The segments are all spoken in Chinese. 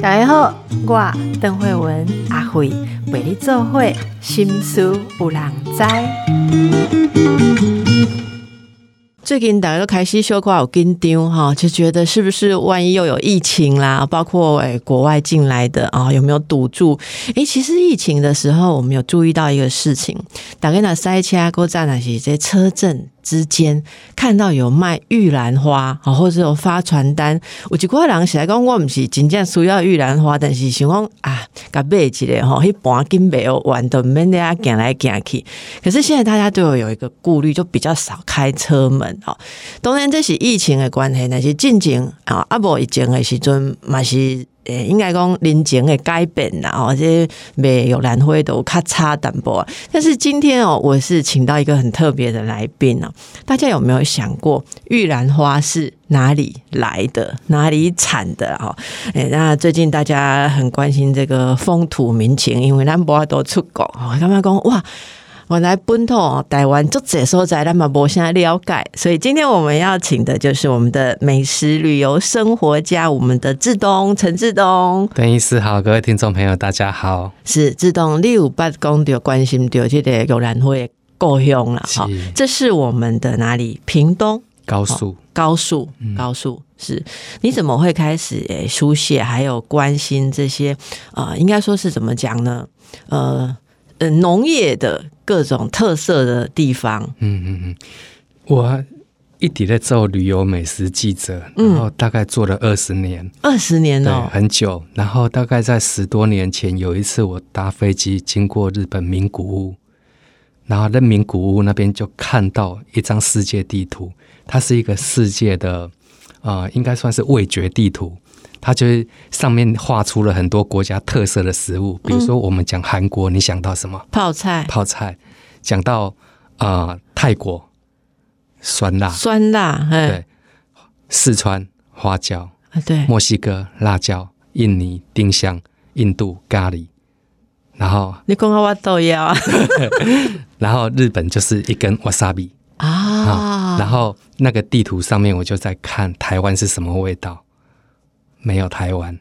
大家好，我邓慧文阿慧为你做会心思有人知。最近大家都开始小可有紧张哈，就觉得是不是万一又有疫情啦，包括诶国外进来的啊，有没有堵住？诶，其实疫情的时候，我们有注意到一个事情，大概那塞车过站那些这车阵。之间看到有卖玉兰花，啊，或者有发传单，有一寡人起来讲，我毋是真正需要玉兰花，但是想讲啊，甲买一个吼，迄半斤袂完都免得啊行来行去。可是现在大家都有有一个顾虑，就比较少开车门哦。当然这是疫情的关系，那是进前啊，啊无疫情的时阵嘛是。诶，应该讲人情的改变啦，哦，这没有蓝灰都咔嚓淡薄。但是今天哦，我是请到一个很特别的来宾哦。大家有没有想过玉兰花是哪里来的、哪里产的？哈，诶，那最近大家很关心这个风土民情，因为兰博都出国，哦，他们讲哇。我来本土台湾就这所在，那么我现在了解，所以今天我们要请的就是我们的美食旅游生活家，我们的志东陈志东。邓医师好，各位听众朋友大家好。是志东六八公的关心到这个游览会够用了哈。这是我们的哪里？屏东高速高速高速是？你怎么会开始诶书写，还有关心这些？呃，应该说是怎么讲呢？呃。呃，农业的各种特色的地方。嗯嗯嗯，我一直在做旅游美食记者，然后大概做了二十年，二十年哦，很久。然后大概在十多年前，有一次我搭飞机经过日本名古屋，然后在名古屋那边就看到一张世界地图，它是一个世界的啊，应该算是味觉地图。它就是上面画出了很多国家特色的食物，比如说我们讲韩国，你想到什么？泡菜。泡菜。讲到啊，泰国酸辣。酸辣。对。四川花椒。对。墨西哥辣椒。印尼丁香。印度咖喱。然后。你讲我都要。然后日本就是一根 wasabi 啊。然后那个地图上面我就在看台湾是什么味道。没有台湾，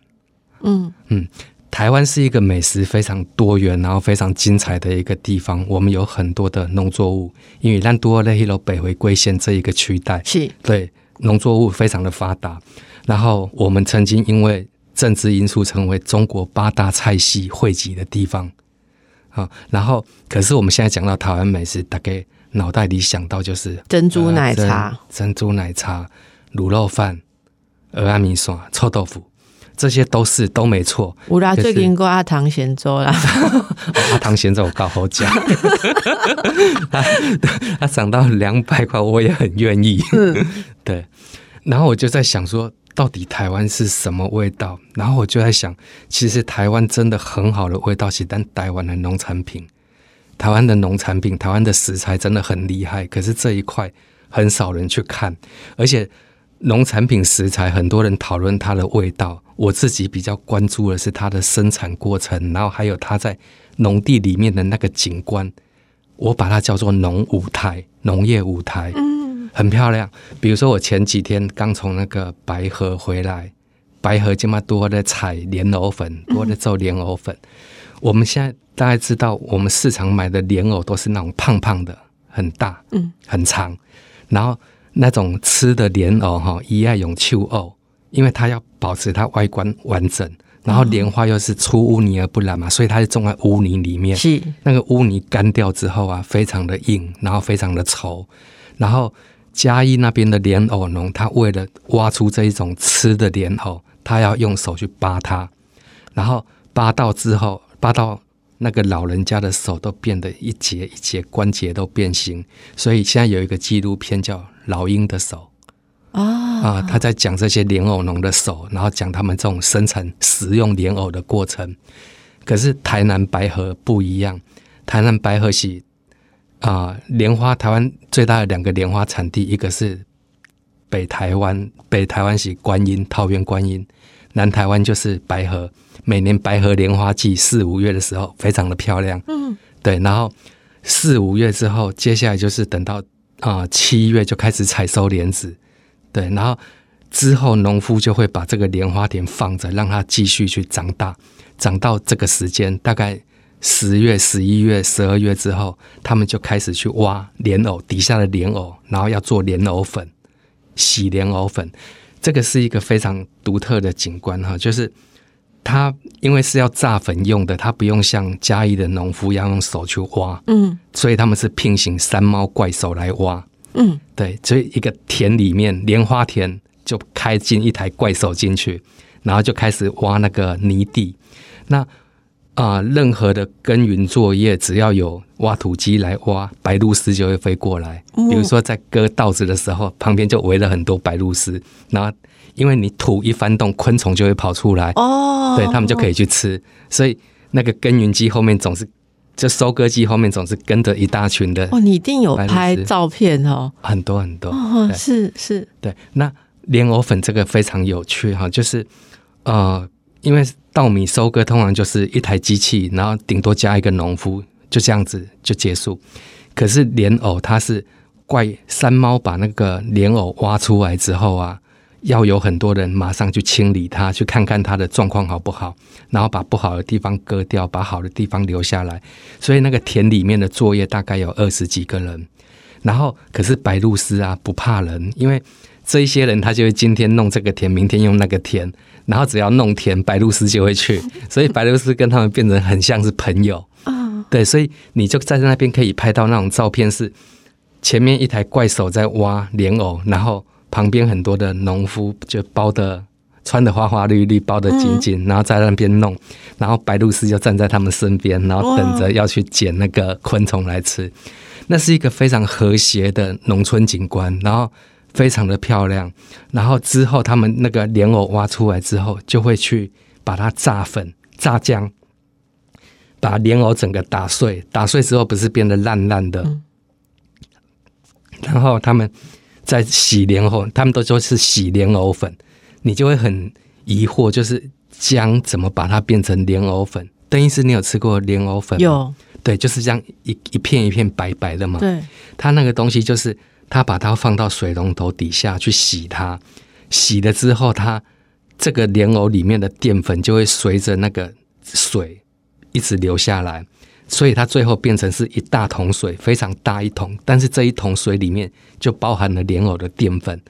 嗯嗯，台湾是一个美食非常多元，然后非常精彩的一个地方。我们有很多的农作物，因为兰多勒希罗北回归线这一个区带，是对农作物非常的发达。然后我们曾经因为政治因素成为中国八大菜系汇集的地方啊。然后，可是我们现在讲到台湾美食，大概脑袋里想到就是珍珠奶茶、珍珠奶茶、卤肉饭。鹅阿米线、臭豆腐，这些都是都没错。我啦，最近过阿唐咸粥啦，阿唐咸粥我搞好价，他他涨到两百块，我也很愿意。嗯，对。然后我就在想说，到底台湾是什么味道？然后我就在想，其实台湾真的很好的味道是但台湾的农产品，台湾的农产品，台湾的食材真的很厉害。可是这一块很少人去看，而且。农产品食材，很多人讨论它的味道。我自己比较关注的是它的生产过程，然后还有它在农地里面的那个景观。我把它叫做农舞台，农业舞台，嗯，很漂亮。比如说，我前几天刚从那个白河回来，白河这么多的采莲藕粉，多的做莲藕粉。我们现在大概知道，我们市场买的莲藕都是那种胖胖的，很大，嗯，很长，然后。那种吃的莲藕哈，一爱用秋藕，因为它要保持它外观完整，然后莲花又是出污泥而不染嘛，所以它是种在污泥里面。是那个污泥干掉之后啊，非常的硬，然后非常的稠。然后嘉义那边的莲藕农，他为了挖出这一种吃的莲藕，他要用手去扒它，然后扒到之后，扒到那个老人家的手都变得一节一节关节都变形。所以现在有一个纪录片叫。老鹰的手啊啊！他在讲这些莲藕农的手，然后讲他们这种生产食用莲藕的过程。可是台南白河不一样，台南白河是啊莲花，台湾最大的两个莲花产地，一个是北台湾，北台湾是观音桃园观音，南台湾就是白河。每年白河莲花季四五月的时候，非常的漂亮。嗯，对。然后四五月之后，接下来就是等到。啊，七月就开始采收莲子，对，然后之后农夫就会把这个莲花田放着，让它继续去长大，长到这个时间，大概十月、十一月、十二月之后，他们就开始去挖莲藕底下的莲藕，然后要做莲藕粉、洗莲藕粉。这个是一个非常独特的景观哈，就是它因为是要炸粉用的，它不用像嘉义的农夫一样用手去挖，嗯所以他们是聘请山猫怪手来挖。嗯，对，所以一个田里面莲花田就开进一台怪手进去，然后就开始挖那个泥地。那啊、任何的耕耘作业，只要有挖土机来挖，白鹭鸶就会飞过来。哦比如说在割稻子的时候，旁边就围了很多白鹭鸶，然后因为你土一翻动，昆虫就会跑出来，哦，对他们就可以去吃。所以那个耕耘机后面总是，就收割机后面总是跟着一大群的哦，你一定有拍照片哦，很多很多。哦，是是，对，那莲藕粉这个非常有趣哈，就是呃，因为稻米收割通常就是一台机器，然后顶多加一个农夫，就这样子就结束。可是莲藕它是怪山猫把那个莲藕挖出来之后啊，要有很多人马上去清理它，去看看它的状况好不好，然后把不好的地方割掉，把好的地方留下来。所以那个田里面的作业大概有二十几个人。然后，可是白鹭鸶啊不怕人，因为这一些人他就会今天弄这个田，明天用那个田，然后只要弄田，白鹭鸶就会去，所以白鹭鸶跟他们变成很像是朋友。啊，对，所以你就在那边可以拍到那种照片，是前面一台怪手在挖莲藕，然后旁边很多的农夫就包的穿的花花绿绿，包的紧紧，然后在那边弄，然后白鹭鸶就站在他们身边，然后等着要去捡那个昆虫来吃。那是一个非常和谐的农村景观，然后非常的漂亮。然后之后他们那个莲藕挖出来之后，就会去把它炸粉、炸浆，把莲藕整个打碎，打碎之后不是变得烂烂的。嗯然后他们在洗莲藕，他们都说是洗莲藕粉，你就会很疑惑，就是姜怎么把它变成莲藕粉？邓医师，你有吃过莲藕粉吗？有对，就是这样一一片一片白白的嘛。对，它那个东西就是它把它放到水龙头底下去洗它，洗了之后，它这个莲藕里面的淀粉就会随着那个水一直流下来，所以它最后变成是一大桶水，非常大一桶，但是这一桶水里面就包含了莲藕的淀粉，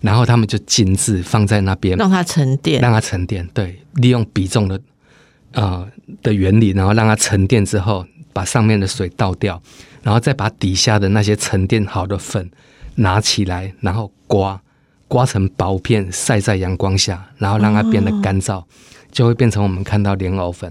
然后他们就精致放在那边，让它沉淀，让它沉淀，对，利用比重的呃的原理，然后让它沉淀之后，把上面的水倒掉，然后再把底下的那些沉淀好的粉拿起来，然后刮刮成薄片，晒在阳光下，然后让它变得干燥，就会变成我们看到莲藕粉。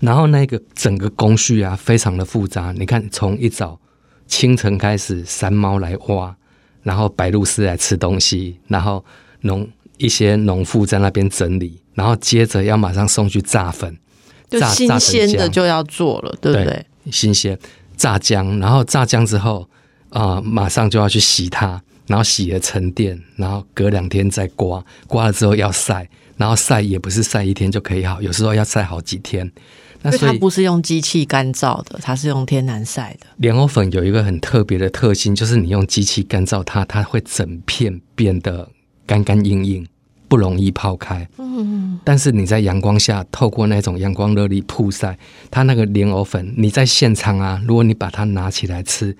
然后那个整个工序啊，非常的复杂。你看，从一早清晨开始，山猫来挖，然后白鹭鸶来吃东西，然后农一些农妇在那边整理，然后接着要马上送去炸粉，就新鲜的就要做了，对不对？新鲜炸浆，然后炸浆之后啊、马上就要去洗它，然后洗了沉淀，然后隔两天再刮，刮了之后要晒，然后晒也不是晒一天就可以好，有时候要晒好几天。那所以它不是用机器干燥的，它是用天然晒的。莲藕粉有一个很特别的特性，就是你用机器干燥它，它会整片变得干干硬硬，不容易泡开。嗯，但是你在阳光下，透过那种阳光热力曝晒，它那个莲藕粉，你在现场啊，如果你把它拿起来吃，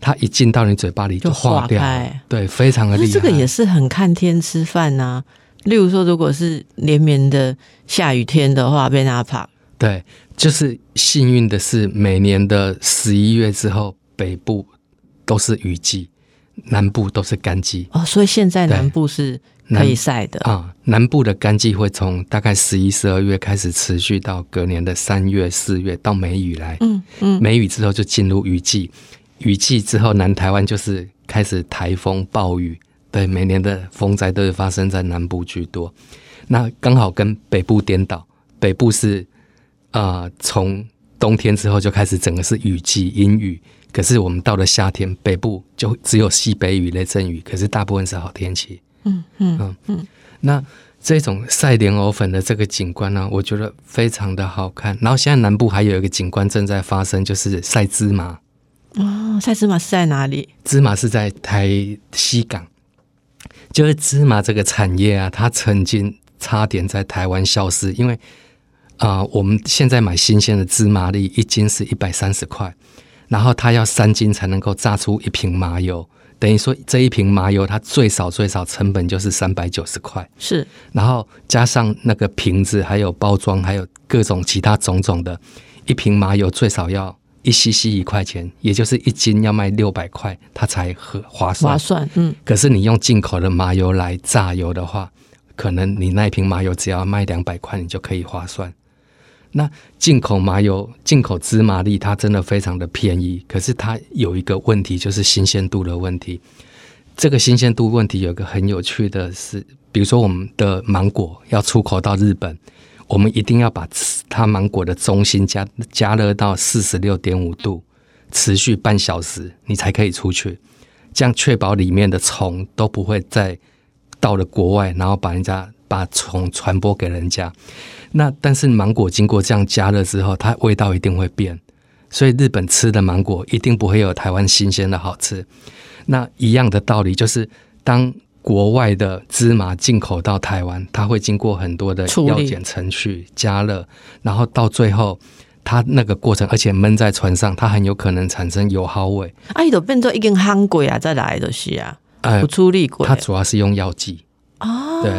它一进到你嘴巴里就就化化掉对，非常的厉害。这个也是很看天吃饭呐、例如说，如果是连绵的下雨天的话，被它爬对，就是幸运的是，每年的十一月之后，北部都是雨季，南部都是干季。哦，所以现在南部是可以晒的。啊，南部的干季会从大概十一、十二月开始持续到隔年的三月、四月，到梅雨来。嗯嗯，梅雨之后就进入雨季，雨季之后南台湾就是开始台风、暴雨。对，每年的风灾都是发生在南部居多。那刚好跟北部颠倒，北部是啊，呃从、冬天之后就开始整个是雨季阴雨。可是我们到了夏天，北部就只有西北雨、雷阵雨，可是大部分是好天气。嗯嗯那这种晒莲藕粉的这个景观呢、我觉得非常的好看。然后现在南部还有一个景观正在发生，就是晒芝麻。哦，晒芝麻是在哪里？芝麻是在台西港，就是芝麻这个产业啊，它曾经差点在台湾消失，因为啊、我们现在买新鲜的芝麻粒一斤是一百三十块，然后它要三斤才能够榨出一瓶麻油，等于说这一瓶麻油它最少最少成本就是三百九十块。是然后加上那个瓶子，还有包装，还有各种其他种种的，一瓶麻油最少要一西西一块钱，也就是一斤要卖六百块，它才合划算。划算，嗯，可是你用进口的麻油来榨油的话，可能你那一瓶麻油只要卖两百块，你就可以划算。那进口麻油、进口芝麻粒，它真的非常的便宜，可是它有一个问题，就是新鲜度的问题。这个新鲜度问题有一个很有趣的是，比如说我们的芒果要出口到日本，我们一定要把它芒果的中心加加热到四十六点五度，持续半小时，你才可以出去。这样确保里面的虫都不会再到了国外，然后把人家把虫传播给人家。那但是芒果经过这样加热之后，它味道一定会变，所以日本吃的芒果一定不会有台湾新鲜的好吃。那一样的道理就是，当国外的芝麻进口到台湾，它会经过很多的药检程序、加热，然后到最后。它那个过程，而且闷在船上，它很有可能产生油耗味。啊，伊都变做已经烘过啊，再来的是啊，呃不，处理过它主要是用药剂。啊，对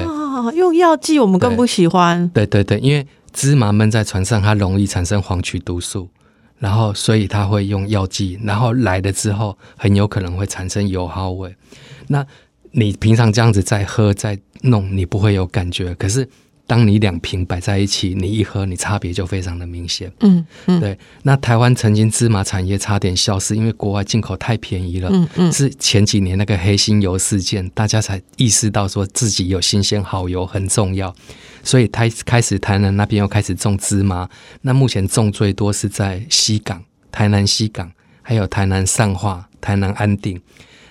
用药剂我们更不喜欢，对对对，因为芝麻闷在船上，它容易产生黄曲毒素，然后所以它会用药剂，然后来了之后，很有可能会产生油耗味。那你平常这样子在喝在弄，你不会有感觉，可是当你两瓶摆在一起，你一喝，你差别就非常的明显。嗯嗯对，那台湾曾经芝麻产业差点消失，因为国外进口太便宜了。嗯嗯，是前几年那个黑心油事件，大家才意识到说自己有新鲜好油很重要，所以台开始台南那边又开始种芝麻。那目前种最多是在西港、台南西港，还有台南上化、台南安定。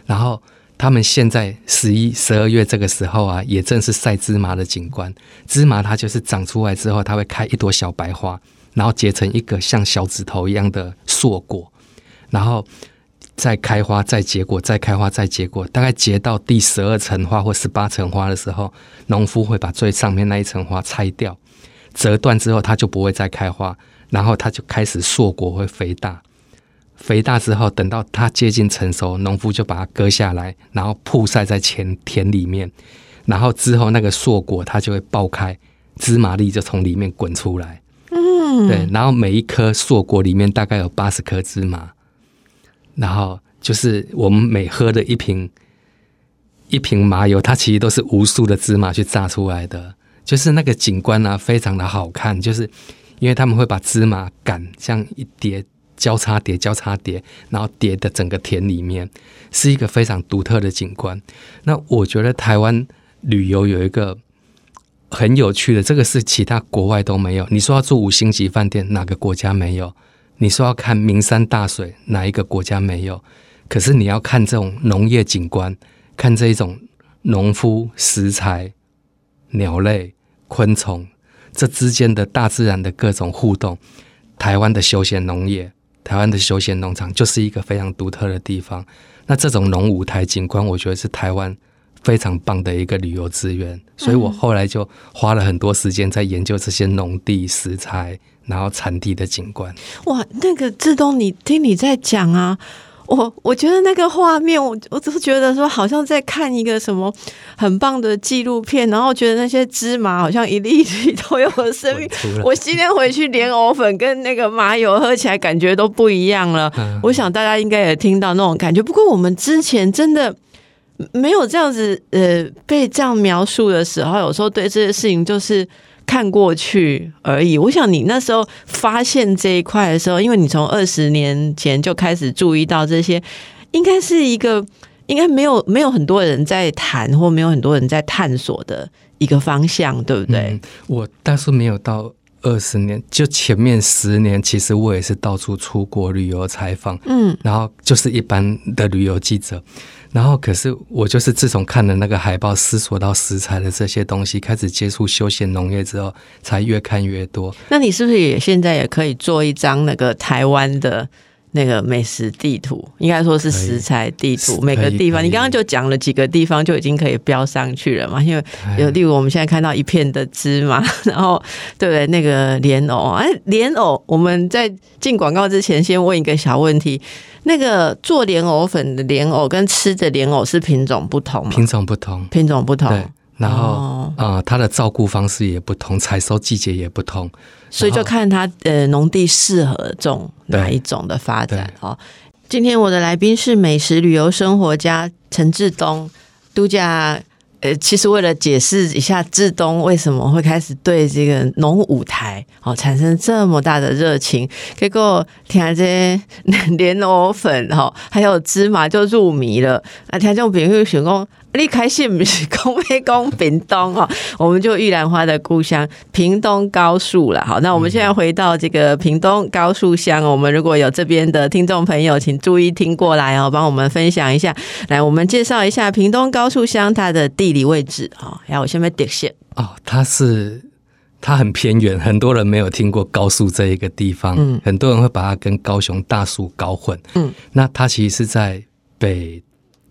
然后他们现在十一、十二月这个时候啊，也正是晒芝麻的景观。芝麻它就是长出来之后，它会开一朵小白花，然后结成一个像小指头一样的硕果，然后再开花、再结果、再开花、再结果。大概结到第十二层花或十八层花的时候，农夫会把最上面那一层花拆掉，折断之后，它就不会再开花，然后它就开始硕果会肥大。肥大之后，等到它接近成熟，农夫就把它割下来，然后曝晒在田田里面，然后之后那个硕果它就会爆开，芝麻粒就从里面滚出来。嗯，对，然后每一颗硕果里面大概有八十颗芝麻，然后就是我们每喝的一瓶一瓶麻油，它其实都是无数的芝麻去榨出来的，就是那个景观啊，非常的好看，就是因为他们会把芝麻杆像一叠交叉叠、交叉叠，然后叠的整个田里面，是一个非常独特的景观。那我觉得台湾旅游有一个很有趣的，这个是其他国外都没有。你说要住五星级饭店，哪个国家没有？你说要看名山大水，哪一个国家没有？可是你要看这种农业景观，看这一种农夫、食材、鸟类、昆虫这之间的大自然的各种互动，台湾的休闲农业，台湾的休闲农场就是一个非常独特的地方。那这种农舞台景观，我觉得是台湾非常棒的一个旅游资源，所以我后来就花了很多时间在研究这些农地、食材，然后产地的景观。哇，那个志东，你听你在讲啊，我我觉得那个画面，我我只是觉得说，好像在看一个什么很棒的纪录片，然后觉得那些芝麻好像一粒一粒都有生命 我今天回去连藕粉跟那个麻油喝起来感觉都不一样了。嗯我想大家应该也听到那种感觉。不过我们之前真的没有这样子呃被这样描述的时候，有时候对这些事情就是看过去而已。我想你那时候发现这一块的时候，因为你从二十年前就开始注意到这些，应该是一个应该没有没有很多人在谈，或没有很多人在探索的一个方向，对不对？嗯我但是没有到二十年，就前面十年，其实我也是到处出国旅游采访，嗯然后就是一般的旅游记者。然后，可是我就是自从看了那个海报，思索到食材的这些东西，开始接触休闲农业之后，才越看越多。那你是不是也现在也可以做一张那个台湾的那个美食地图，应该说是食材地图，每个地方，你刚刚就讲了几个地方就已经可以标上去了嘛？因为有例如我们现在看到一片的芝麻，然后对不对？那个莲藕，哎，莲藕，我们在进广告之前先问一个小问题：那个做莲藕粉的莲藕跟吃的莲藕是品种不同吗？品种不同，品种不同。然后啊，它的照顾方式也不同，采收季节也不同，所以就看它呃农地适合种哪一种的发展哦。今天我的来宾是美食旅游生活家陈志东，度假。呃，其实为了解释一下志东为什么会开始对这个农舞台哦产生这么大的热情，结果听这些 莲藕粉哈，还有芝麻就入迷了。啊听众朋友选讲，你开心不是讲咩讲屏东哈？我们就玉兰花的故乡屏东高树了。好，那我们现在回到这个屏东高树乡，我们如果有这边的听众朋友，请注意听过来哦，帮我们分享一下。来，我们介绍一下屏东高树乡它的地。理位置啊，然后我先被点线哦，它是它很偏远，很多人没有听过高速这一个地方，嗯，很多人会把它跟高雄大树搞混，嗯，那它其实是在北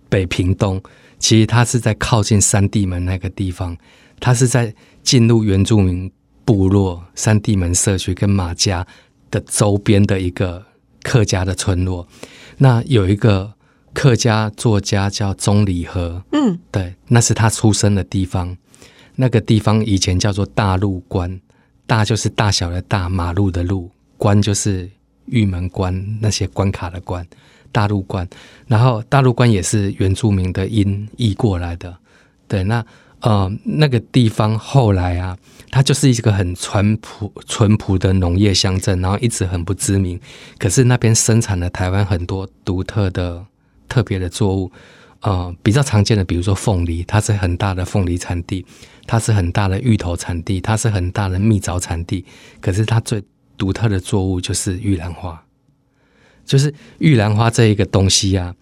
北屏东，其实它是在靠近三地门那个地方，它是在进入原住民部落三地门社区跟马家的周边的一个客家的村落，那有一个。客家作家叫钟礼和，嗯，对，那是他出生的地方。那个地方以前叫做大路关，大就是大小的大，马路的路，关就是玉门关那些关卡的关，大陆关。然后大陆关也是原住民的音译过来的。对，那呃那个地方后来啊，它就是一个很淳朴淳朴的农业乡镇，然后一直很不知名。可是那边生产了台湾很多独特的。特别的作物，呃，比较常见的，比如说凤梨，它是很大的凤梨产地，它是很大的芋头产地，它是很大的蜜枣产地。可是它最独特的作物就是玉兰花，就是玉兰花这一个东西啊，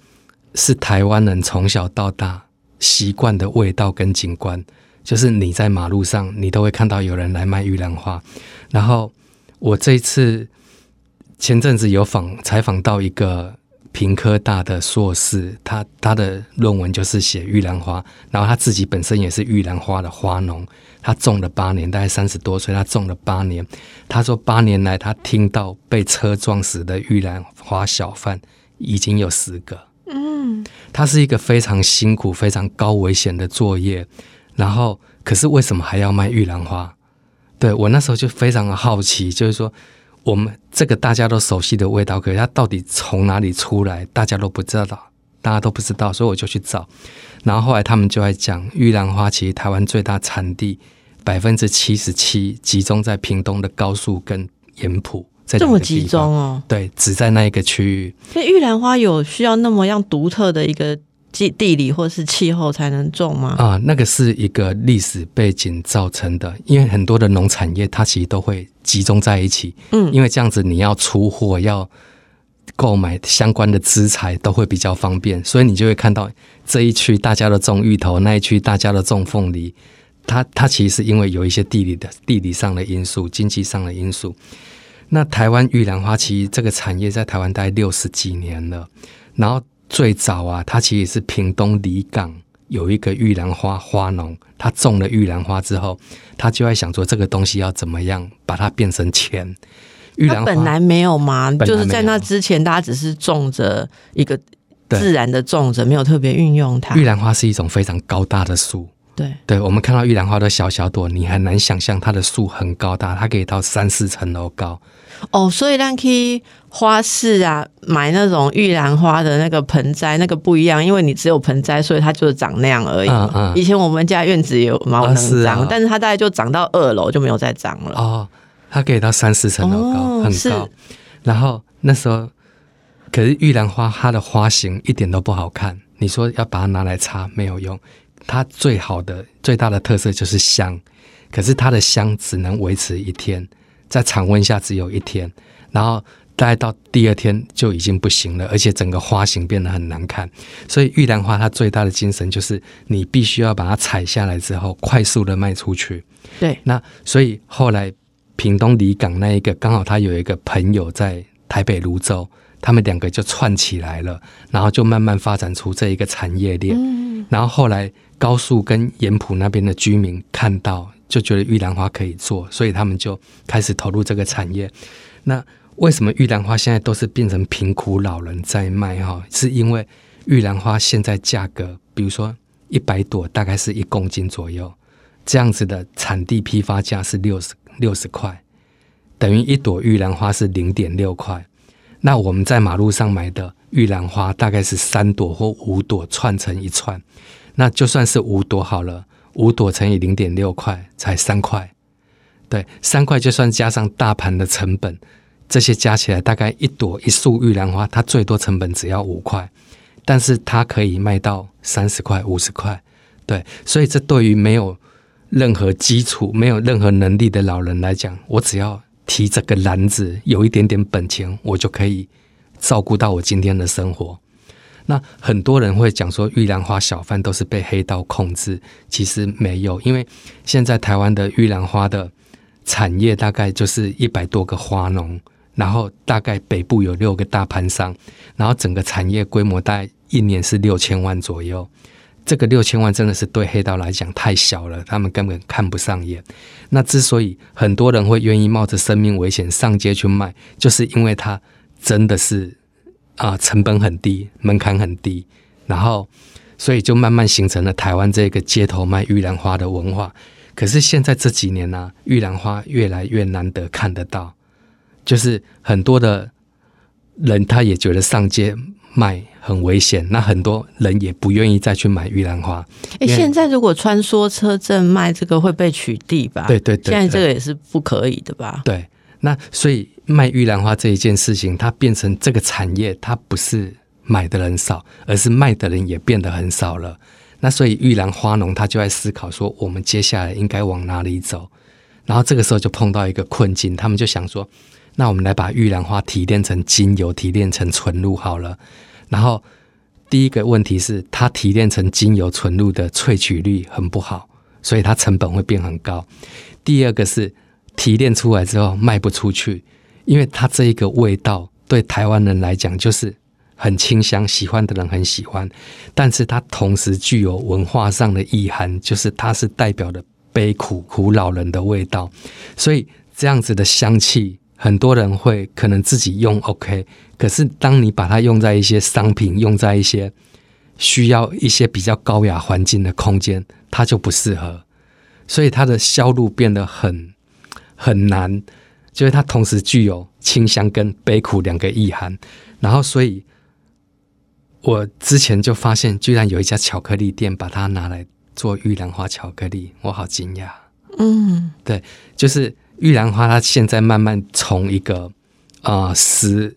是台湾人从小到大习惯的味道跟景观。就是你在马路上，你都会看到有人来卖玉兰花。然后我这一次前阵子有访采访到一个。平科大的硕士，他他的论文就是写玉兰花，然后他自己本身也是玉兰花的花农，他种了八年，大概三十多岁，他种了八年。他说八年来，他听到被车撞死的玉兰花小贩已经有十个。嗯，他是一个非常辛苦、非常高危险的作业。然后，可是为什么还要卖玉兰花？对我那时候就非常的好奇，就是说。我们这个大家都熟悉的味道，可是它到底从哪里出来，大家都不知道，大家都不知道，所以我就去找。然后后来他们就在讲，玉兰花其实台湾最大产地百分之七十七集中在屏东的高速跟盐埔，这么集中哦？对，只在那一个区域。所以玉兰花有需要那么样独特的一个？地地理或是气候才能种吗？啊，那个是一个历史背景造成的，因为很多的农产业它其实都会集中在一起，嗯，因为这样子你要出货要购买相关的资材都会比较方便，所以你就会看到这一区大家都种芋头，那一区大家都种凤梨，它它其实是因为有一些地理的地理上的因素、经济上的因素。那台湾玉兰花其实这个产业在台湾大概六十几年了，然后。最早啊，它其实是屏东离港有一个玉兰花花农，他种了玉兰花之后，他就在想说这个东西要怎么样把它变成钱。玉兰本来没有吗？就是在那之前，大家只是种着一个自然的种着，没有特别运用它。玉兰花是一种非常高大的树。对，对我们看到玉兰花的小小朵，你很难想象它的树很高大，它可以到三四层楼高。哦，所以让去花市啊买那种玉兰花的那个盆栽，那个不一样，因为你只有盆栽，所以它就是长那样而已。嗯嗯。以前我们家院子有毛能长，但是它大概就长到二楼就没有再长了。哦，它可以到三四层楼高，很高。然后那时候，可是玉兰花它的花型一点都不好看，你说要把它拿来插没有用。它最好的、最大的特色就是香，可是它的香只能维持一天，在常温下只有一天，然后大概到第二天就已经不行了，而且整个花型变得很难看。所以玉兰花它最大的精神就是你必须要把它采下来之后，快速的卖出去。对，那所以后来屏东离港那一个刚好他有一个朋友在台北泸州。他们两个就串起来了，然后就慢慢发展出这一个产业链。然后后来高速跟盐埔那边的居民看到，就觉得玉兰花可以做，所以他们就开始投入这个产业。那为什么玉兰花现在都是变成贫苦老人在卖？哈，是因为玉兰花现在价格，比如说一百朵大概是一公斤左右，这样子的产地批发价是六十六十块，等于一朵玉兰花是零点六块。那我们在马路上买的玉兰花大概是三朵或五朵串成一串，那就算是五朵好了，五朵乘以零点六块才三块，对，三块就算加上大盘的成本。这些加起来大概一朵一束玉兰花，它最多成本只要五块，但是它可以卖到三十块、五十块，对，所以这对于没有任何基础、没有任何能力的老人来讲，我只要提这个篮子，有一点点本钱，我就可以照顾到我今天的生活。那很多人会讲说，玉兰花小贩都是被黑道控制，其实没有，因为现在台湾的玉兰花的产业大概就是一百多个花农。然后大概北部有六个大盘商，然后整个产业规模大概一年是六千万左右。这个六千万真的是对黑道来讲太小了，他们根本看不上眼。那之所以很多人会愿意冒着生命危险上街去卖，就是因为它真的是啊成本很低，门槛很低，然后所以就慢慢形成了台湾这个街头卖玉兰花的文化。可是现在这几年呢，玉兰花越来越难得看得到。就是很多的人，他也觉得上街卖很危险，那很多人也不愿意再去买玉兰花。哎，现在如果穿梭车证卖这个会被取缔吧？对对对，现在这个也是不可以的吧？对，那所以卖玉兰花这一件事情，它变成这个产业，它不是买的人少，而是卖的人也变得很少了。那所以玉兰花农他就在思考说，我们接下来应该往哪里走？然后这个时候就碰到一个困境，他们就想说。那我们来把玉兰花提炼成精油，提炼成纯露好了。然后第一个问题是，它提炼成精油纯露的萃取率很不好，所以它成本会变很高。第二个是提炼出来之后卖不出去，因为它这一个味道对台湾人来讲就是很清香，喜欢的人很喜欢。但是它同时具有文化上的意涵，就是它是代表的悲苦苦老人的味道，所以这样子的香气。很多人会可能自己用 OK，可是当你把它用在一些商品，用在一些需要一些比较高雅环境的空间，它就不适合，所以它的销路变得很很难。就是它同时具有清香跟悲苦两个意涵。然后，所以我之前就发现，居然有一家巧克力店把它拿来做玉兰花巧克力，我好惊讶。嗯，对，就是。玉兰花，它现在慢慢从一个啊食，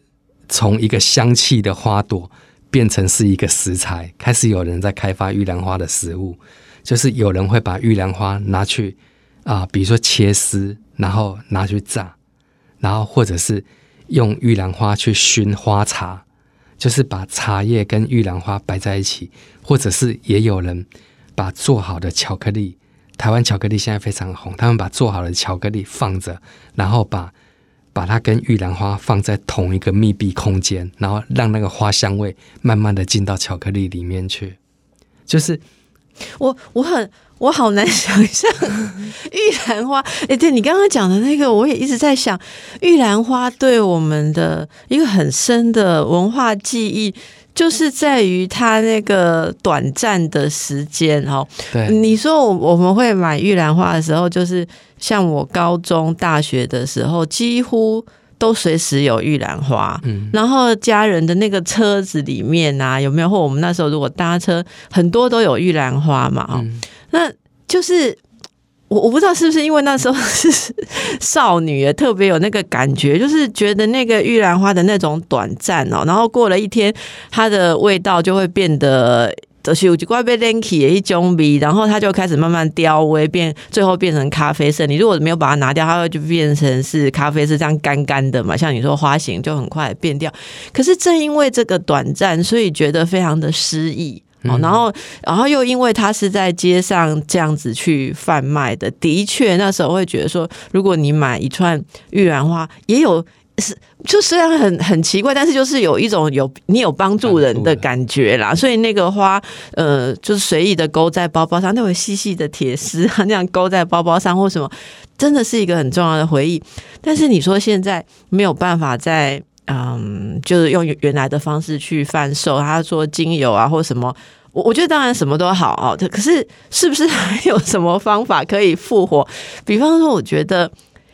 从一个香气的花朵变成是一个食材，开始有人在开发玉兰花的食物，就是有人会把玉兰花拿去啊，比如说切丝，然后拿去炸，然后或者是用玉兰花去熏花茶，就是把茶叶跟玉兰花摆在一起，或者是也有人把做好的巧克力。台湾巧克力现在非常红，他们把做好的巧克力放着，然后把把它跟玉兰花放在同一个密闭空间，然后让那个花香味慢慢的进到巧克力里面去。就是我我很我好难想象 玉兰花。哎，对你刚刚讲的那个，我也一直在想玉兰花对我们的一个很深的文化记忆。就是在于它那个短暂的时间哦。对，你说我我们会买玉兰花的时候，就是像我高中、大学的时候，几乎都随时有玉兰花。嗯，然后家人的那个车子里面啊，有没有？或我们那时候如果搭车，很多都有玉兰花嘛。哦，那就是。我我不知道是不是因为那时候是少女，特别有那个感觉，就是觉得那个玉兰花的那种短暂哦，然后过了一天，它的味道就会变得就是有几块被 lanky 一种味，然后它就开始慢慢凋微，变最后变成咖啡色。你如果没有把它拿掉，它会就变成是咖啡色，这样干干的嘛。像你说花型就很快变掉。可是正因为这个短暂，所以觉得非常的诗意。哦，然后，然后又因为他是在街上这样子去贩卖的，的确那时候会觉得说，如果你买一串玉兰花，也有是就虽然很很奇怪，但是就是有一种有你有帮助人的感觉啦。所以那个花，呃，就是随意的勾在包包上，那种细细的铁丝啊，那样勾在包包上或什么，真的是一个很重要的回忆。但是你说现在没有办法在嗯，就是用原来的方式去贩售，他说精油啊或什么，我我觉得当然什么都好哦，可是是不是还有什么方法可以复活？比方说，我觉得。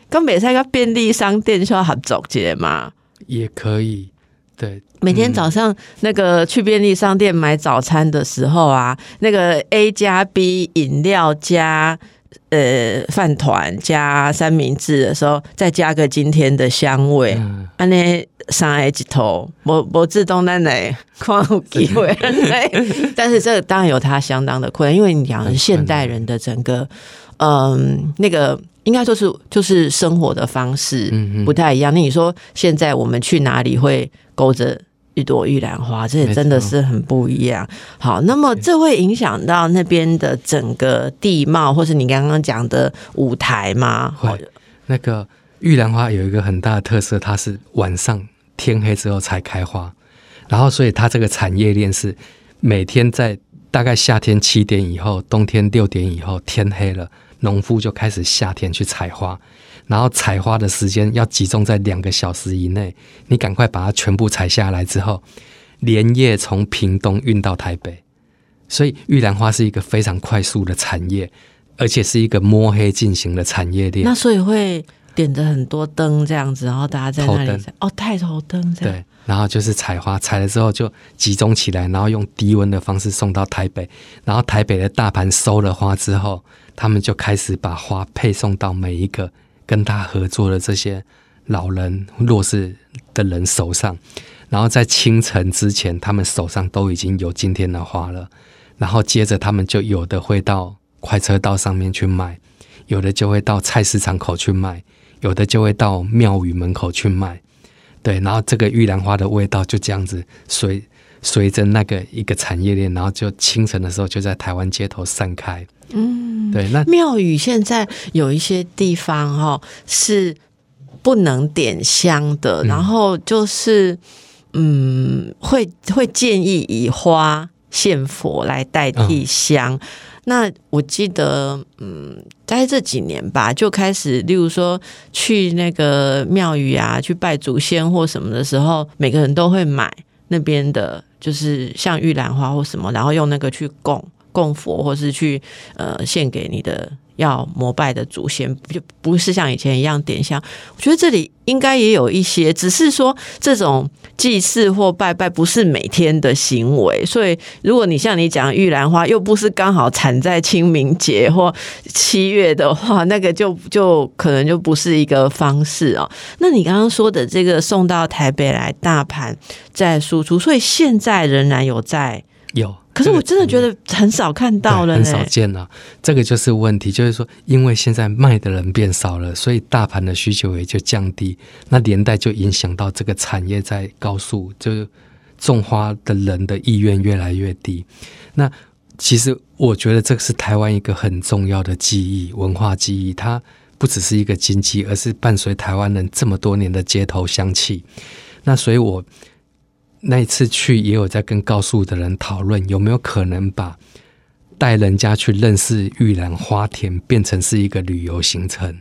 跟美赛个便利商店需要合作节嘛？也可以，对。每天早上那个去便利商店买早餐的时候啊，那个 A 加 B 饮料加呃饭团加三明治的时候，再加个今天的香味，安尼上来几头，我我自动在哪矿有机会？但是这个当然有它相当的困难，因为你讲现代人的整个嗯那个。应该说是就是生活的方式不太一样。那你说现在我们去哪里会勾着一朵玉兰花？这也真的是很不一样。好，那么这会影响到那边的整个地貌，或是你刚刚讲的舞台吗？会。那个玉兰花有一个很大的特色，它是晚上天黑之后才开花，然后所以它这个产业链是每天在大概夏天七点以后，冬天六点以后天黑了。农夫就开始夏天去采花，然后采花的时间要集中在两个小时以内。你赶快把它全部采下来之后，连夜从屏东运到台北。所以玉兰花是一个非常快速的产业，而且是一个摸黑进行的产业链。那所以会点着很多灯这样子，然后大家在那里哦，太头灯这样。对，然后就是采花，采了之后就集中起来，然后用低温的方式送到台北，然后台北的大盘收了花之后。他们就开始把花配送到每一个跟他合作的这些老人、弱势的人手上，然后在清晨之前，他们手上都已经有今天的花了。然后接着，他们就有的会到快车道上面去卖，有的就会到菜市场口去卖，有的就会到庙宇门口去卖。对，然后这个玉兰花的味道就这样子随随着那个一个产业链，然后就清晨的时候就在台湾街头散开。嗯，对，那庙宇现在有一些地方哈是不能点香的，然后就是嗯，会会建议以花献佛来代替香。那我记得，嗯，在这几年吧，就开始，例如说去那个庙宇啊，去拜祖先或什么的时候，每个人都会买那边的，就是像玉兰花或什么，然后用那个去供。供佛，或是去呃献给你的要膜拜的祖先，就不是像以前一样点香。我觉得这里应该也有一些，只是说这种祭祀或拜拜不是每天的行为。所以，如果你像你讲玉兰花，又不是刚好产在清明节或七月的话，那个就就可能就不是一个方式哦。那你刚刚说的这个送到台北来大盘再输出，所以现在仍然有在有。可是我真的觉得很少看到了，很少见了。这个就是问题，就是说，因为现在卖的人变少了，所以大盘的需求也就降低，那连带就影响到这个产业在高速，就是种花的人的意愿越来越低。那其实我觉得这个是台湾一个很重要的记忆，文化记忆，它不只是一个经济，而是伴随台湾人这么多年的街头香气。那所以我。那一次去也有在跟告诉的人讨论，有没有可能把带人家去认识玉兰花田变成是一个旅游行程，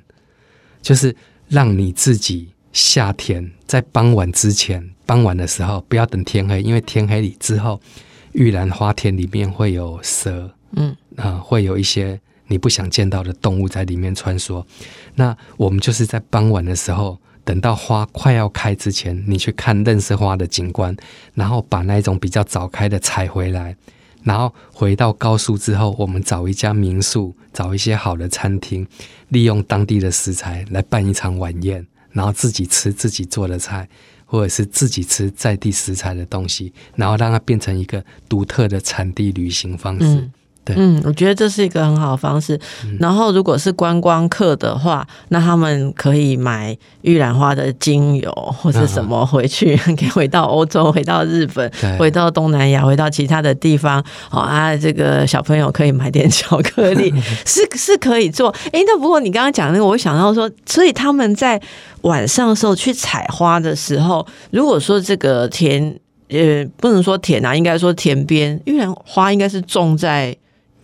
就是让你自己夏天，在傍晚之前，傍晚的时候不要等天黑，因为天黑里之后，玉兰花田里面会有蛇，嗯啊，会有一些你不想见到的动物在里面穿梭。那我们就是在傍晚的时候。等到花快要开之前，你去看认识花的景观，然后把那种比较早开的采回来，然后回到高速之后，我们找一家民宿，找一些好的餐厅，利用当地的食材来办一场晚宴，然后自己吃自己做的菜，或者是自己吃在地食材的东西，然后让它变成一个独特的产地旅行方式。我觉得这是一个很好的方式。然后，如果是观光客的话，那他们可以买玉兰花的精油或者什么回去，可以回到欧洲、回到日本、回到东南亚、回到其他的地方。哦啊，这个小朋友可以买点巧克力，是是可以做。哎，那不过你刚刚讲那个，我想到说，所以他们在晚上的时候去采花的时候，如果说这个田呃不能说田啊，应该说田边玉兰花应该是种在。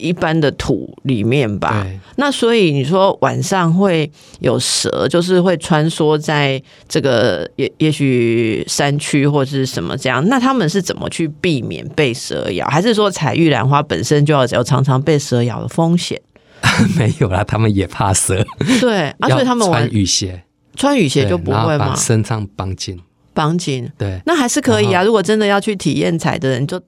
一般的土里面吧，那所以你说晚上会有蛇，就是会穿梭在这个也也许山区或者是什么这样，那他们是怎么去避免被蛇咬？还是说采玉兰花本身就要有常常被蛇咬的风险？没有啦，他们也怕蛇。对，啊，所以他们穿雨鞋，穿雨鞋就不会吗？身上绑紧，绑紧。对，那还是可以啊。如果真的要去体验采的人，就。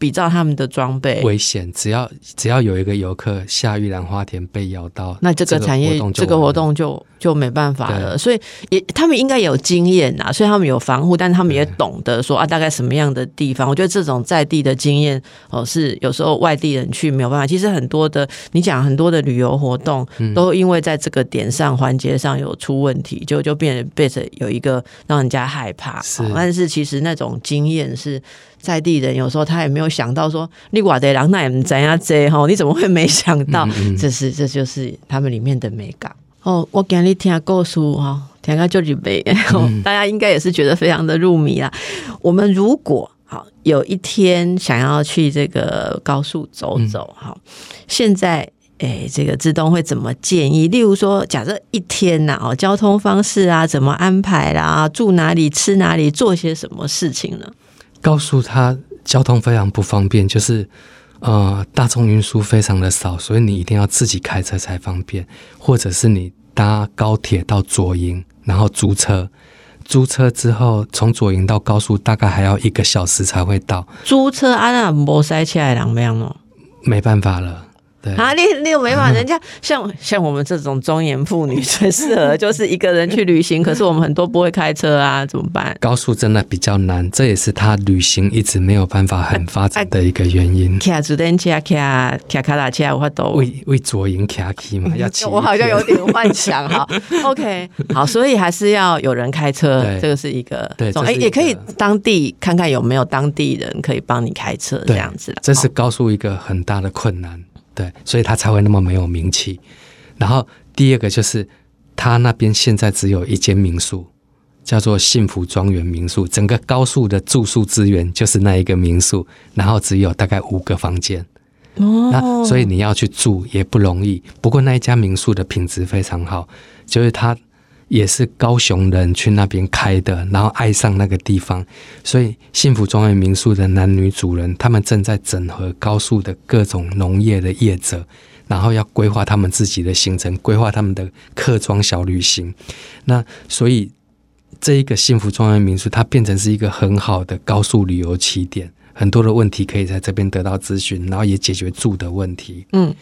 比照他们的装备，危险。只要只要有一个游客下玉兰花田被咬到，那这个产业这个活动就就没办法了。所以也他们应该有经验呐，所以他们有防护，但是他们也懂得说啊，大概什么样的地方。我觉得这种在地的经验哦，是有时候外地人去没有办法。其实很多的你讲很多的旅游活动，都因为在这个点上环节上有出问题，就就变变成有一个让人家害怕。是，但是其实那种经验是。在地人有时候他也没有想到说，你瓦德郎那也怎样这哈？你怎么会没想到？这是这就是他们里面的美感哦。我给你听故事哈，听个就几杯，大家应该也是觉得非常的入迷啦。我们如果好有一天想要去这个高速走走哈，现在诶，这个自动会怎么建议？例如说，假设一天呐哦，交通方式啊，怎么安排啦？住哪里？吃哪里？做些什么事情呢？告诉他交通非常不方便，就是呃大众运输非常的少，所以你一定要自己开车才方便，或者是你搭高铁到左营，然后租车，租车之后从左营到高速大概还要一个小时才会到。租车啊，那没塞起来两样哦，没办法了。啊，你你有没法？人家 像像我们这种中年妇女最适合就是一个人去旅行。可是我们很多不会开车啊，怎么办？高速真的比较难，这也是他旅行一直没有办法很发展的一个原因。卡主登卡卡卡卡拉车，我都为为左营卡起嘛，要骑。我好像有点幻想哈。OK，好，所以还是要有人开车，这个是一个对。哎，也可以当地看看有没有当地人可以帮你开车这样子。这是高速一个很大的困难。对，所以他才会那么没有名气。然后第二个就是，他那边现在只有一间民宿，叫做幸福庄园民宿。整个高速的住宿资源就是那一个民宿，然后只有大概五个房间。哦，那所以你要去住也不容易。不过那一家民宿的品质非常好，就是他。也是高雄人去那边开的，然后爱上那个地方，所以幸福庄园民宿的男女主人，他们正在整合高速的各种农业的业者，然后要规划他们自己的行程，规划他们的客庄小旅行。那所以这一个幸福庄园民宿，它变成是一个很好的高速旅游起点，很多的问题可以在这边得到咨询，然后也解决住的问题。嗯，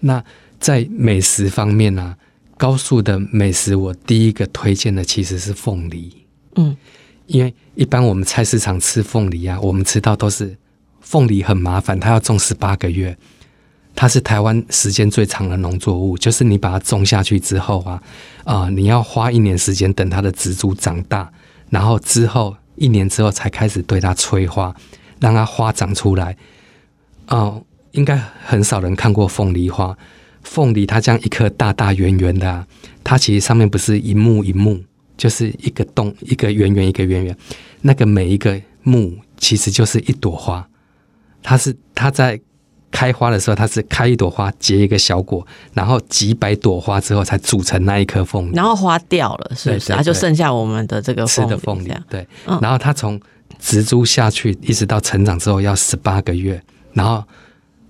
那在美食方面呢？高速的美食，我第一个推荐的其实是凤梨。嗯，因为一般我们菜市场吃凤梨啊，我们吃到都是凤梨很麻烦，它要种十八个月，它是台湾时间最长的农作物。就是你把它种下去之后啊，啊，你要花一年时间等它的植株长大，然后之后一年之后才开始对它催花，让它花长出来。哦，应该很少人看过凤梨花。凤梨它这样一颗大大圆圆的，它其实上面不是一木一木，就是一个洞，一个圆圆，一个圆圆。那个每一个木其实就是一朵花，它是它在开花的时候，它是开一朵花结一个小果，然后几百朵花之后才组成那一颗凤梨。然后花掉了，是不是？它就剩下我们的这个吃的凤梨。对，然后它从植株下去一直到成长之后要十八个月，然后。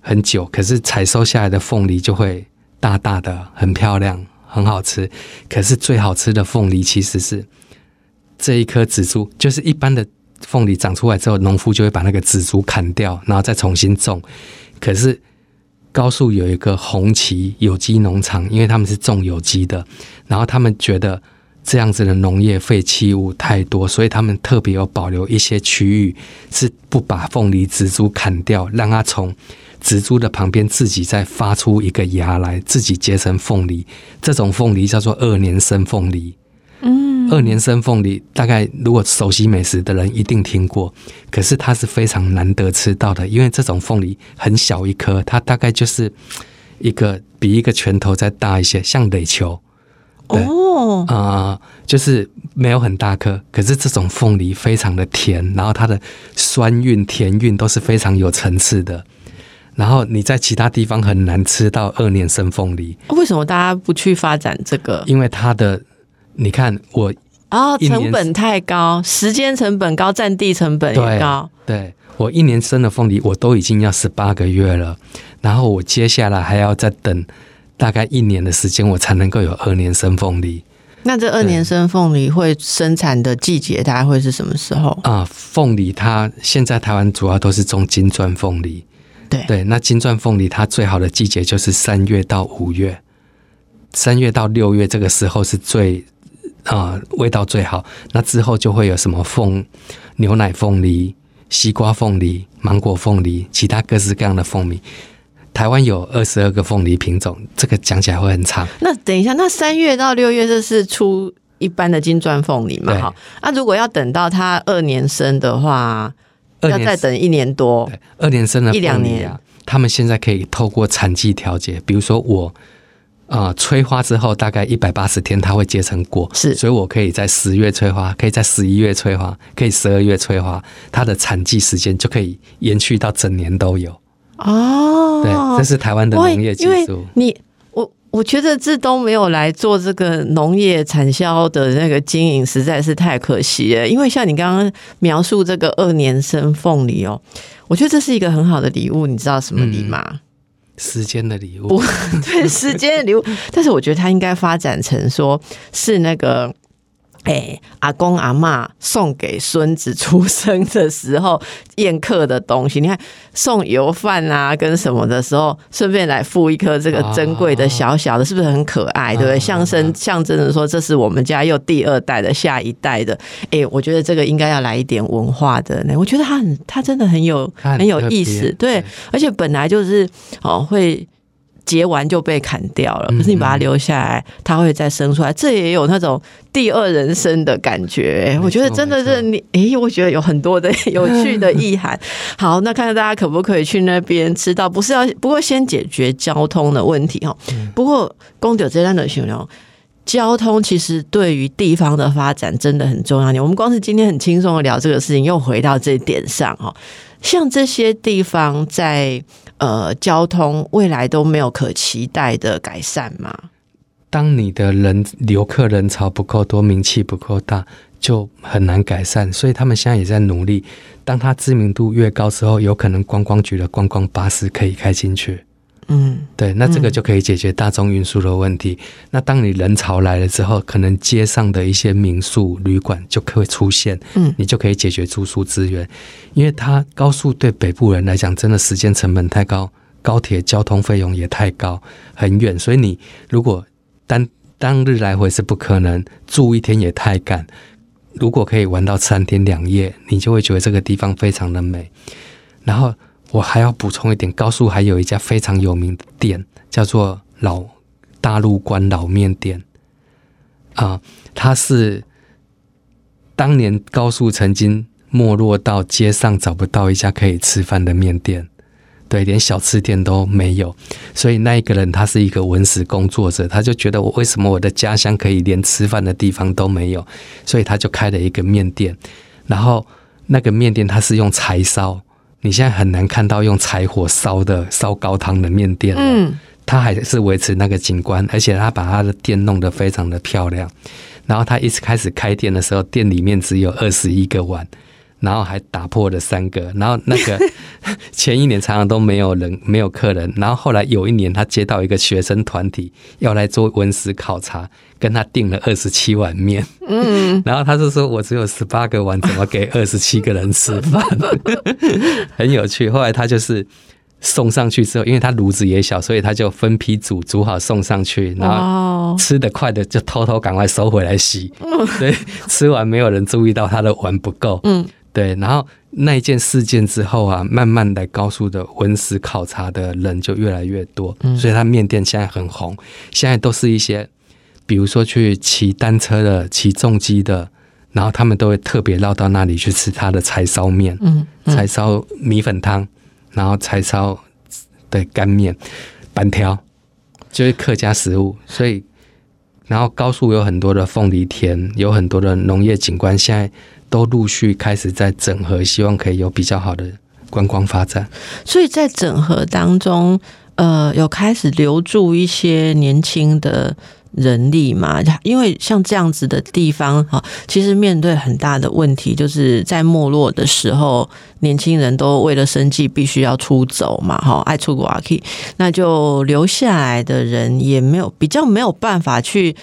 很久，可是采收下来的凤梨就会大大的、很漂亮、很好吃。可是最好吃的凤梨其实是这一颗紫珠，就是一般的凤梨长出来之后，农夫就会把那个紫珠砍掉，然后再重新种。可是高速有一个红旗有机农场，因为他们是种有机的，然后他们觉得这样子的农业废弃物太多，所以他们特别有保留一些区域，是不把凤梨植株砍掉，让它从植株的旁边自己再发出一个芽来，自己结成凤梨。这种凤梨叫做二年生凤梨。嗯，二年生凤梨大概如果熟悉美食的人一定听过，可是它是非常难得吃到的，因为这种凤梨很小一颗，它大概就是一个比一个拳头再大一些，像垒球。对哦，啊、就是没有很大颗，可是这种凤梨非常的甜，然后它的酸韵、甜韵都是非常有层次的。然后你在其他地方很难吃到二年生凤梨，为什么大家不去发展这个？因为它的，你看我啊，成本太高，时间成本高，占地成本也高。对我一年生的凤梨，我都已经要十八个月了，然后我接下来还要再等大概一年的时间，我才能够有二年生凤梨那这二年生凤梨会生产的季节大概会是什么时候？啊。凤梨它现在台湾主要都是种金钻凤梨，对对，那金钻凤梨它最好的季节就是三月到五月，三月到六月这个时候是最啊、味道最好。那之后就会有什么凤牛奶凤梨、西瓜凤梨、芒果凤梨，其他各式各样的凤梨。台湾有二十二个凤梨品种，这个讲起来会很长。那等一下，那三月到六月这是出一般的金钻凤梨嘛？对哈，那如果要等到它二年生的话，要再等一年多。对二年生的一两年啊，他们现在可以透过产季调节，比如说我啊、催花之后大概一百八十天，它会结成果，是所以我可以在十月催花，可以在十一月催花，可以十二月催花，它的产季时间就可以延续到整年都有。哦，对，这是台湾的农业技因为术。你我我觉得志东没有来做这个农业产销的那个经营，实在是太可惜了。因为像你刚刚描述这个二年生凤梨哦，我觉得这是一个很好的礼物。你知道什么礼吗？时间的礼物不，对，时间的礼物。但是我觉得它应该发展成说是那个。哎、阿公阿嬷送给孙子出生的时候宴客的东西，你看送油饭啊跟什么的时候，顺便来附一颗这个珍贵的小小的，是不是很可爱？对不对？啊象征象征着说这是我们家又第二代的下一代的。哎、我觉得这个应该要来一点文化的呢。我觉得他很，他真的很有很很有意思，对，而且本来就是哦会。结完就被砍掉了，嗯可是你把它留下来，它会再生出来，这也有那种第二人生的感觉。我觉得真的是你，诶，我觉得有很多的有趣的意涵。好，那看看大家可不可以去那边吃到，不是要不过先解决交通的问题哈。嗯不过公九这段的形容。交通其实对于地方的发展真的很重要。我们光是今天很轻松的聊这个事情，又回到这一点上哈。像这些地方在呃交通未来都没有可期待的改善吗？当你的人游客人潮不够多，名气不够大，就很难改善。所以他们现在也在努力。当他知名度越高之后，有可能观光局的观光巴士可以开进去。嗯，对，那这个就可以解决大众运输的问题。那当你人潮来了之后，可能街上的一些民宿、旅馆就会出现，嗯你就可以解决住宿资源。因为它高速对北部人来讲，真的时间成本太高，高铁交通费用也太高，很远，所以你如果单当日来回是不可能，住一天也太赶。如果可以玩到三天两夜，你就会觉得这个地方非常的美。然后我还要补充一点，高速还有一家非常有名的店，叫做老大陆关老面店啊、它是当年高速曾经没落到街上找不到一家可以吃饭的面店。对，连小吃店都没有，所以那一个人他是一个文史工作者，他就觉得我为什么我的家乡可以连吃饭的地方都没有，所以他就开了一个面店，然后那个面店它是用柴烧，你现在很难看到用柴火烧的烧高汤的面店了，嗯，他还是维持那个景观，而且他把他的店弄得非常的漂亮。然后他一开始开店的时候，店里面只有二十一个碗，然后还打破了三个。然后那个 前一年常常都没有人，没有客人。然后后来有一年，他接到一个学生团体要来做文史考察，跟他订了二十七碗面。嗯，然后他就说：“我只有十八个碗，怎么给 二十七个人吃饭？”很有趣。后来他就是。送上去之后，因为他炉子也小，所以他就分批煮，煮好送上去，然后哦，吃得快的就偷偷赶快收回来洗。对，吃完没有人注意到他的碗不够。嗯，对，然后那一件事件之后啊，慢慢来高速的文史考察的人就越来越多，所以它面店现在很红。现在都是一些，比如说去骑单车的、骑重机的，然后他们都会特别绕到那里去吃他的柴烧面，嗯，嗯柴烧米粉汤，然后柴烧的干面、板条，就是客家食物。所以，然后高速有很多的凤梨田，有很多的农业景观，现在都陆续开始在整合，希望可以有比较好的观光发展。所以在整合当中，呃，有开始留住一些年轻的人力嘛？因为像这样子的地方，哈，其实面对很大的问题，就是在没落的时候，年轻人都为了生计必须要出走嘛，哈，爱出国啊，可以，那就留下来的人也没有比较没有办法去。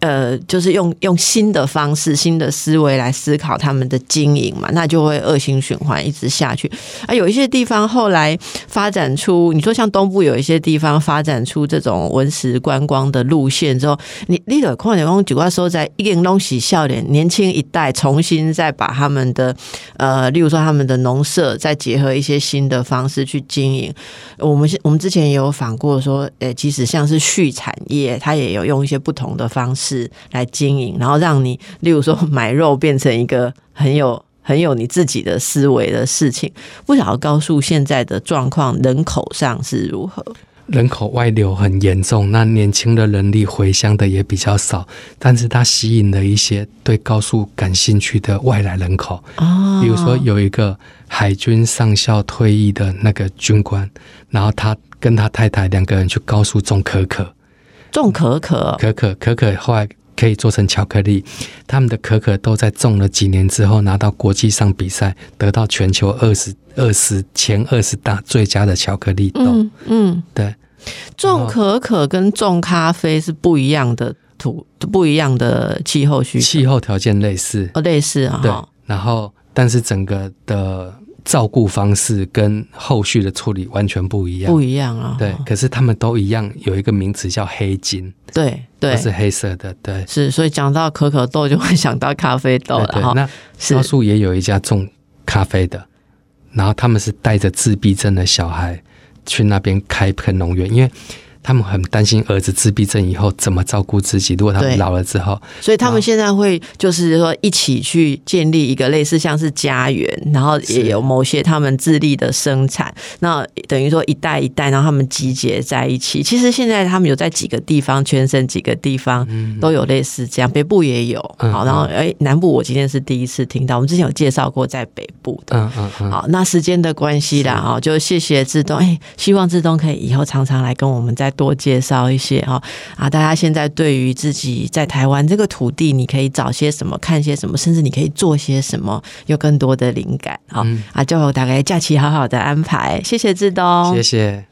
呃，就是用用新的方式、新的思维来思考他们的经营嘛，那就会恶性循环一直下去。啊，有一些地方后来发展出，你说像东部有一些地方发展出这种文史观光的路线之后，你你的矿点工举话说，在一点东西笑脸，年轻一代重新再把他们的呃，例如说他们的农舍，再结合一些新的方式去经营。我们现我们之前也有访过说，呃，即使像是畜产业，它也有用一些不同的方式来经营，然后让你，例如说买肉变成一个很有很有你自己的思维的事情。不晓得高速现在的状况，人口上是如何？人口外流很严重，那年轻的人力回乡的也比较少，但是它吸引了一些对高速感兴趣的外来人口。哦比如说有一个海军上校退役的那个军官，然后他跟他太太两个人去高速种可可，种可可，可可可可后来可以做成巧克力。他们的可可都在种了几年之后拿到国际上比赛，得到全球二十二十前二十大最佳的巧克力豆。嗯嗯，对，种可可跟种咖啡是不一样的土，不一样的气候需求，气候条件类似，哦类似啊，对，然后但是整个的照顾方式跟后续的处理完全不一样。不一样啊，对，可是他们都一样，有一个名词叫黑金，对对都是黑色的。对，是，所以讲到可可豆就会想到咖啡豆了哈，。那是高速也有一家种咖啡的，然后他们是带着自闭症的小孩去那边开垦农园，因为他们很担心儿子自闭症以后怎么照顾自己。如果他们老了之后，所以他们现在会就是说一起去建立一个类似像是家园，然后也有某些他们自立的生产，那等于说一代一代，然后他们集结在一起。其实现在他们有在几个地方，全省几个地方都有类似这样，北部也有。嗯好，然后哎，南部我今天是第一次听到，我们之前有介绍过在北部的。嗯嗯嗯，好，那时间的关系啦，哈，就谢谢志东，哎，希望志东可以以后常常来跟我们再多介绍一些哈。啊，大家现在对于自己在台湾这个土地，你可以找些什么，看些什么，甚至你可以做些什么，有更多的灵感，好、嗯。啊，就大概假期好好的安排，谢谢志东，谢谢。